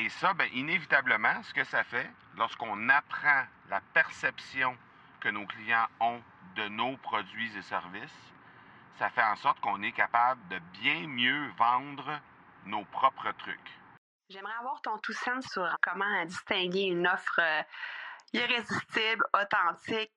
Et ça, ben, inévitablement, ce que ça fait, lorsqu'on apprend la perception que nos clients ont de nos produits et services, ça fait en sorte qu'on est capable de bien mieux vendre nos propres trucs. J'aimerais avoir ton tout sens sur comment distinguer une offre euh, irrésistible, authentique,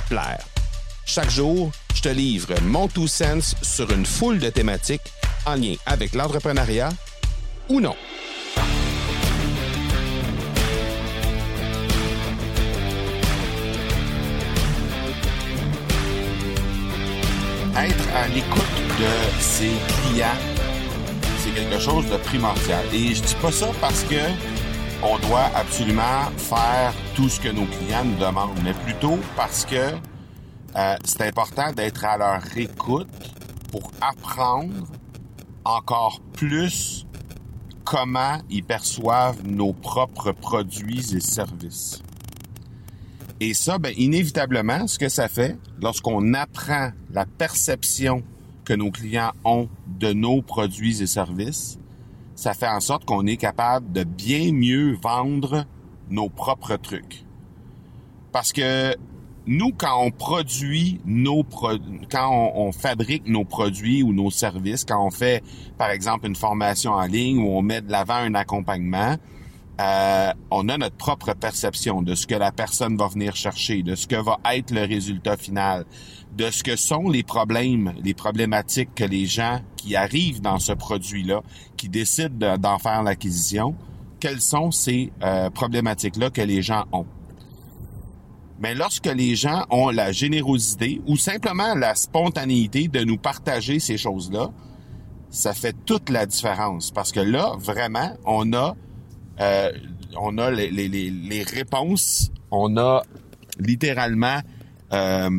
plaire. Chaque jour, je te livre mon Two Sense sur une foule de thématiques en lien avec l'entrepreneuriat ou non. Être à l'écoute de ses clients, c'est quelque chose de primordial. Et je dis pas ça parce que on doit absolument faire tout ce que nos clients nous demandent, mais plutôt parce que euh, c'est important d'être à leur écoute pour apprendre encore plus comment ils perçoivent nos propres produits et services. Et ça, ben, inévitablement, ce que ça fait, lorsqu'on apprend la perception que nos clients ont de nos produits et services, ça fait en sorte qu'on est capable de bien mieux vendre nos propres trucs. Parce que nous, quand on produit nos quand on, fabrique nos produits ou nos services, quand on fait, par exemple, une formation en ligne ou on met de l'avant un accompagnement, euh, on a notre propre perception de ce que la personne va venir chercher, de ce que va être le résultat final, de ce que sont les problèmes, les problématiques que les gens qui arrivent dans ce produit-là, qui décident d'en faire l'acquisition, quelles sont ces euh, problématiques-là que les gens ont. Mais lorsque les gens ont la générosité ou simplement la spontanéité de nous partager ces choses-là, ça fait toute la différence. Parce que là, vraiment, on a, euh, on a les, les, les, réponses, on a littéralement euh,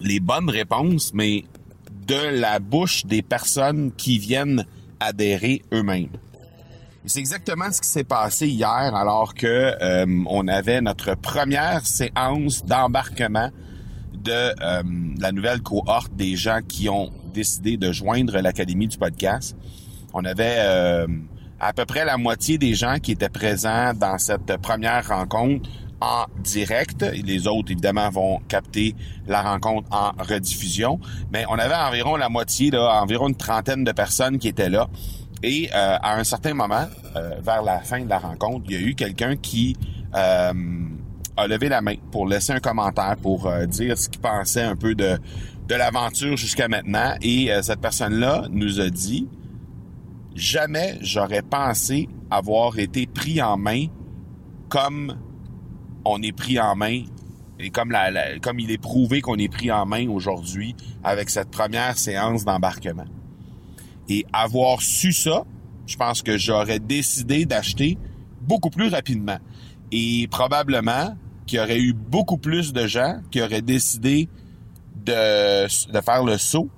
les bonnes réponses, mais de la bouche des personnes qui viennent adhérer eux-mêmes. C'est exactement ce qui s'est passé hier alors que euh, on avait notre première séance d'embarquement de euh, la nouvelle cohorte des gens qui ont décidé de joindre l'Académie du podcast. On avait euh, à peu près la moitié des gens qui étaient présents dans cette première rencontre en direct. Les autres, évidemment, vont capter la rencontre en rediffusion. Mais on avait environ la moitié, là, environ une trentaine de personnes qui étaient là. Et euh, à un certain moment, euh, vers la fin de la rencontre, il y a eu quelqu'un qui euh, a levé la main pour laisser un commentaire, pour dire ce qu'il pensait un peu de l'aventure jusqu'à maintenant. Et cette personne-là nous a dit, jamais j'aurais pensé avoir été pris en main comme on est pris en main et comme, la, comme il est prouvé qu'on est pris en main aujourd'hui avec cette première séance d'embarquement. Et avoir su ça, je pense que j'aurais décidé d'acheter beaucoup plus rapidement. Et probablement qu'il y aurait eu beaucoup plus de gens qui auraient décidé de, de faire le saut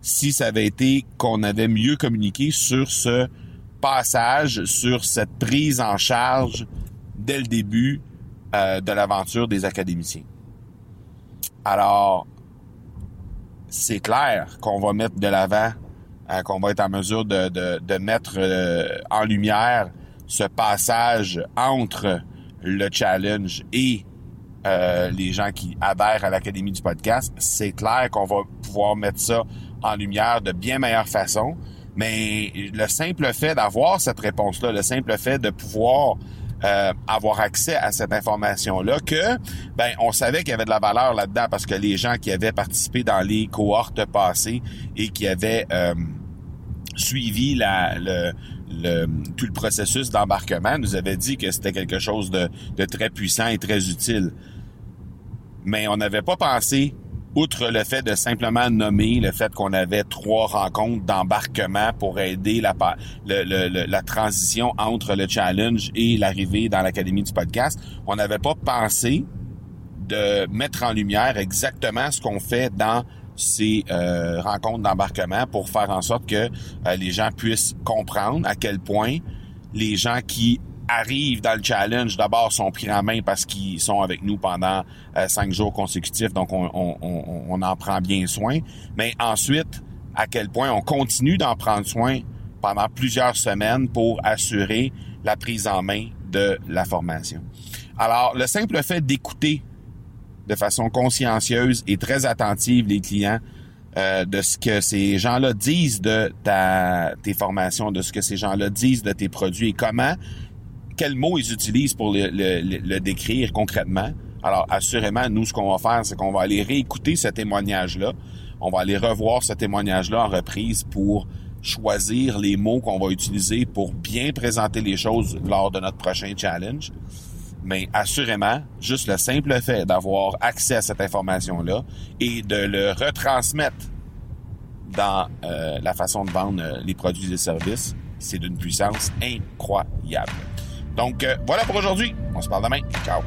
si ça avait été qu'on avait mieux communiqué sur ce passage, sur cette prise en charge dès le début euh, de l'aventure des académiciens. Alors, c'est clair qu'on va mettre de l'avant euh, qu'on va être en mesure de, de, de mettre euh, en lumière ce passage entre le challenge et euh, les gens qui adhèrent à l'Académie du podcast. C'est clair qu'on va pouvoir mettre ça en lumière de bien meilleure façon. Mais le simple fait d'avoir cette réponse-là, le simple fait de pouvoir euh, avoir accès à cette information-là que ben on savait qu'il y avait de la valeur là-dedans parce que les gens qui avaient participé dans les cohortes passées et qui avaient euh, suivi la, le, tout le processus d'embarquement nous avaient dit que c'était quelque chose de, de très puissant et très utile. Mais on n'avait pas pensé outre le fait de simplement nommer le fait qu'on avait trois rencontres d'embarquement pour aider la, la transition entre le challenge et l'arrivée dans l'Académie du podcast, on n'avait pas pensé de mettre en lumière exactement ce qu'on fait dans ces euh, rencontres d'embarquement pour faire en sorte que euh, les gens puissent comprendre à quel point les gens qui arrivent dans le challenge, d'abord sont pris en main parce qu'ils sont avec nous pendant euh, cinq jours consécutifs, donc on, on, en prend bien soin. Mais ensuite, à quel point on continue d'en prendre soin pendant plusieurs semaines pour assurer la prise en main de la formation. Alors, le simple fait d'écouter de façon consciencieuse et très attentive les clients euh, de ce que ces gens-là disent de ta, tes formations, de ce que ces gens-là disent de tes produits et comment, quels mots ils utilisent pour le, le, décrire concrètement. Alors, assurément, nous, ce qu'on va faire, c'est qu'on va aller réécouter ce témoignage-là. On va aller revoir ce témoignage-là en reprise pour choisir les mots qu'on va utiliser pour bien présenter les choses lors de notre prochain challenge. Mais assurément, juste le simple fait d'avoir accès à cette information-là et de le retransmettre dans euh, la façon de vendre euh, les produits et services, c'est d'une puissance incroyable. Donc euh, voilà pour aujourd'hui. On se parle demain. Ciao.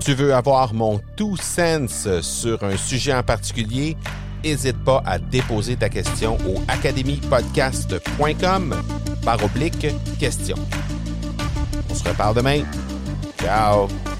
Tu veux avoir mon tout sens sur un sujet en particulier? N'hésite pas à déposer ta question au academypodcast.com par oblique question. On se reparle demain. Ciao.